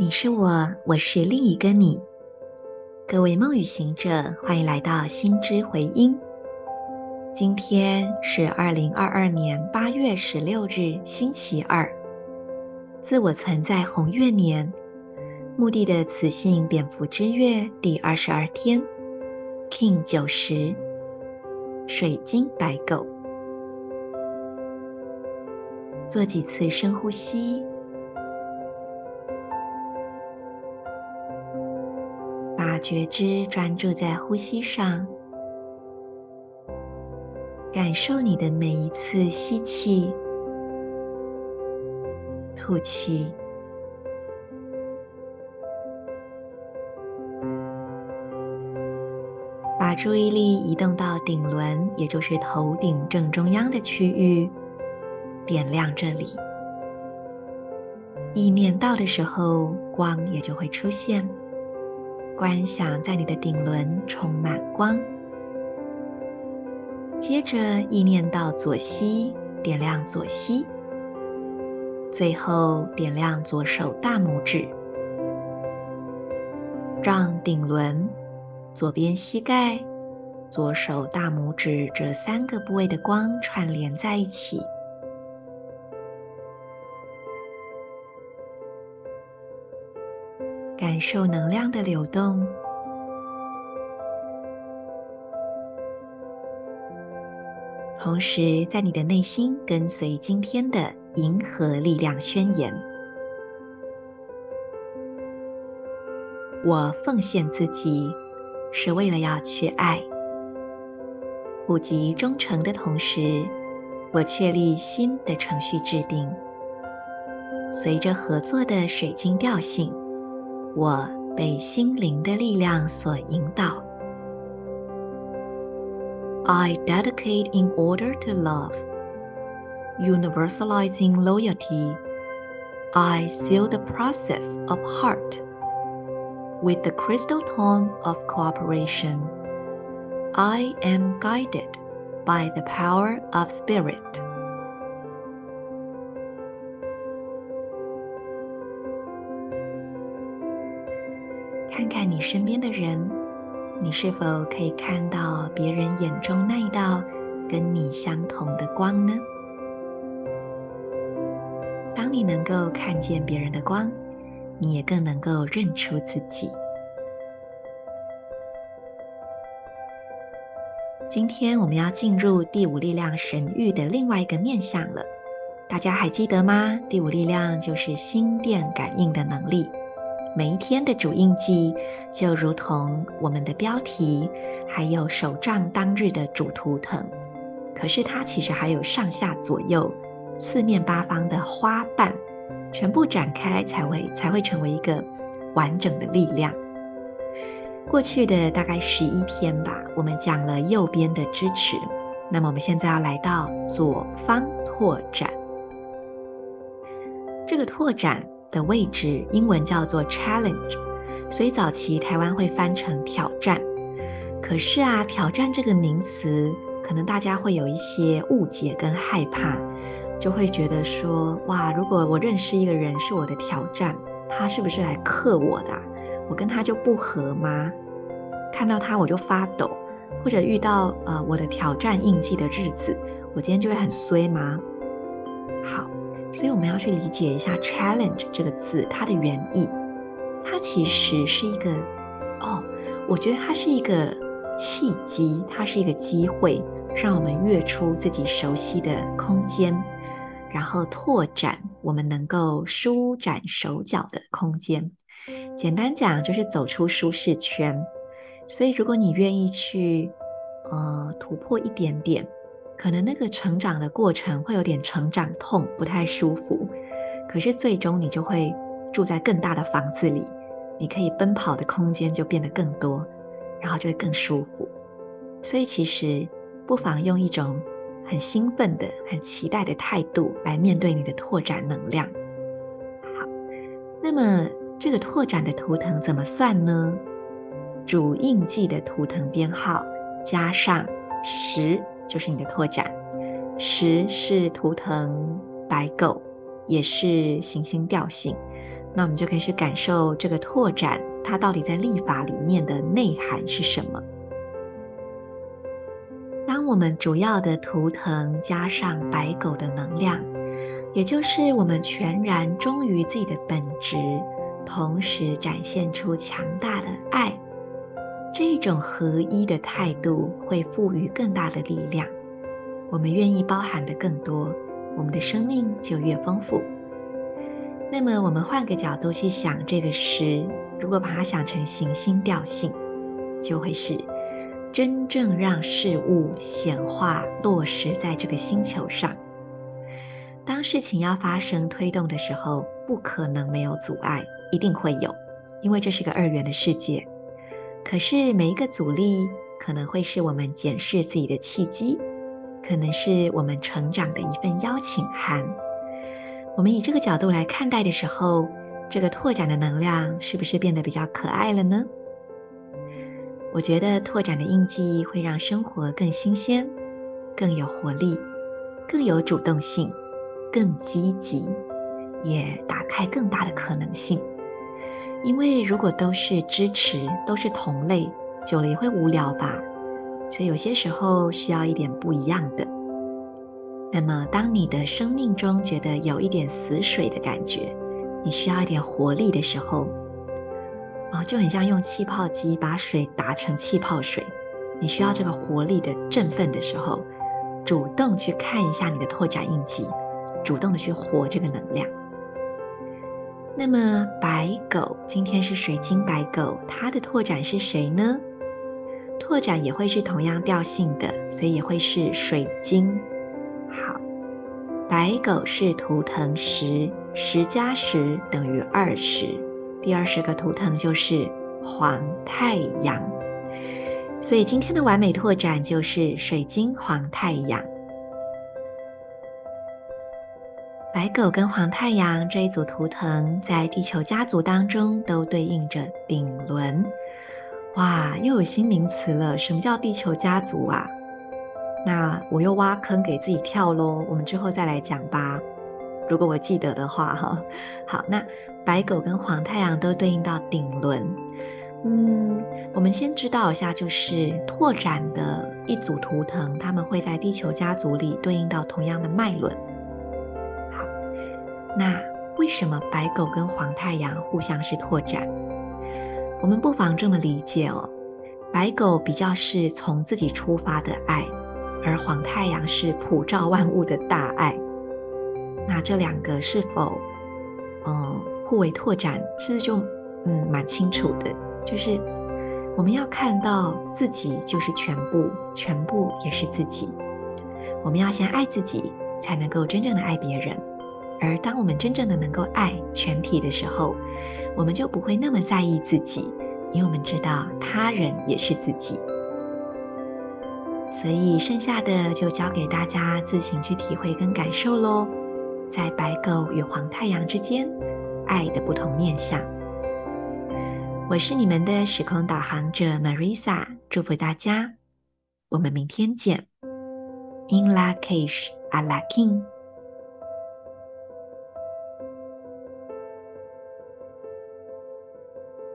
你是我，我是另一个你。各位梦语行者，欢迎来到心之回音。今天是二零二二年八月十六日，星期二，自我存在红月年，墓地的磁性蝙蝠之月第二十二天，King 九十，水晶白狗。做几次深呼吸。觉知专注在呼吸上，感受你的每一次吸气、吐气，把注意力移动到顶轮，也就是头顶正中央的区域，点亮这里。意念到的时候，光也就会出现。观想在你的顶轮充满光，接着意念到左膝，点亮左膝，最后点亮左手大拇指，让顶轮、左边膝盖、左手大拇指这三个部位的光串联在一起。感受能量的流动，同时在你的内心跟随今天的银河力量宣言：我奉献自己，是为了要去爱。普及忠诚的同时，我确立新的程序制定，随着合作的水晶调性。我被心灵的力量所引导。I dedicate in order to love, universalizing loyalty. I seal the process of heart with the crystal tone of cooperation. I am guided by the power of spirit. 看看你身边的人，你是否可以看到别人眼中那一道跟你相同的光呢？当你能够看见别人的光，你也更能够认出自己。今天我们要进入第五力量神域的另外一个面向了，大家还记得吗？第五力量就是心电感应的能力。每一天的主印记，就如同我们的标题，还有手账当日的主图腾。可是它其实还有上下左右、四面八方的花瓣，全部展开才会才会成为一个完整的力量。过去的大概十一天吧，我们讲了右边的支持，那么我们现在要来到左方拓展。这个拓展。的位置，英文叫做 challenge，所以早期台湾会翻成挑战。可是啊，挑战这个名词，可能大家会有一些误解跟害怕，就会觉得说，哇，如果我认识一个人是我的挑战，他是不是来克我的？我跟他就不合吗？看到他我就发抖，或者遇到呃我的挑战印记的日子，我今天就会很衰吗？好。所以我们要去理解一下 “challenge” 这个字，它的原意。它其实是一个，哦，我觉得它是一个契机，它是一个机会，让我们跃出自己熟悉的空间，然后拓展我们能够舒展手脚的空间。简单讲，就是走出舒适圈。所以，如果你愿意去，呃，突破一点点。可能那个成长的过程会有点成长痛，不太舒服。可是最终你就会住在更大的房子里，你可以奔跑的空间就变得更多，然后就会更舒服。所以其实不妨用一种很兴奋的、很期待的态度来面对你的拓展能量。好，那么这个拓展的图腾怎么算呢？主印记的图腾编号加上十。就是你的拓展，十是图腾白狗，也是行星调性，那我们就可以去感受这个拓展，它到底在历法里面的内涵是什么。当我们主要的图腾加上白狗的能量，也就是我们全然忠于自己的本职，同时展现出强大的爱，这种合一的态度会赋予更大的力量。我们愿意包含的更多，我们的生命就越丰富。那么，我们换个角度去想这个十，如果把它想成行星调性，就会是。真正让事物显化落实在这个星球上。当事情要发生推动的时候，不可能没有阻碍，一定会有，因为这是个二元的世界。可是每一个阻力可能会是我们检视自己的契机，可能是我们成长的一份邀请函。我们以这个角度来看待的时候，这个拓展的能量是不是变得比较可爱了呢？我觉得拓展的印记会让生活更新鲜、更有活力、更有主动性、更积极，也打开更大的可能性。因为如果都是支持、都是同类，久了也会无聊吧。所以有些时候需要一点不一样的。那么，当你的生命中觉得有一点死水的感觉，你需要一点活力的时候。啊、就很像用气泡机把水打成气泡水。你需要这个活力的振奋的时候，主动去看一下你的拓展印记，主动的去活这个能量。那么白狗今天是水晶白狗，它的拓展是谁呢？拓展也会是同样调性的，所以也会是水晶。好，白狗是图腾十，十加十等于二十。第二十个图腾就是黄太阳，所以今天的完美拓展就是水晶黄太阳。白狗跟黄太阳这一组图腾在地球家族当中都对应着顶轮。哇，又有新名词了，什么叫地球家族啊？那我又挖坑给自己跳喽，我们之后再来讲吧。如果我记得的话，哈，好，那白狗跟黄太阳都对应到顶轮。嗯，我们先知道一下，就是拓展的一组图腾，他们会在地球家族里对应到同样的脉轮。那为什么白狗跟黄太阳互相是拓展？我们不妨这么理解哦，白狗比较是从自己出发的爱，而黄太阳是普照万物的大爱。那这两个是否，嗯，互为拓展，是不是就，嗯，蛮清楚的？就是我们要看到自己就是全部，全部也是自己。我们要先爱自己，才能够真正的爱别人。而当我们真正的能够爱全体的时候，我们就不会那么在意自己，因为我们知道他人也是自己。所以剩下的就交给大家自行去体会跟感受喽。在白狗与黄太阳之间，爱的不同面向。我是你们的时空导航者 Marisa，祝福大家，我们明天见。In Lak'ech Ala K'in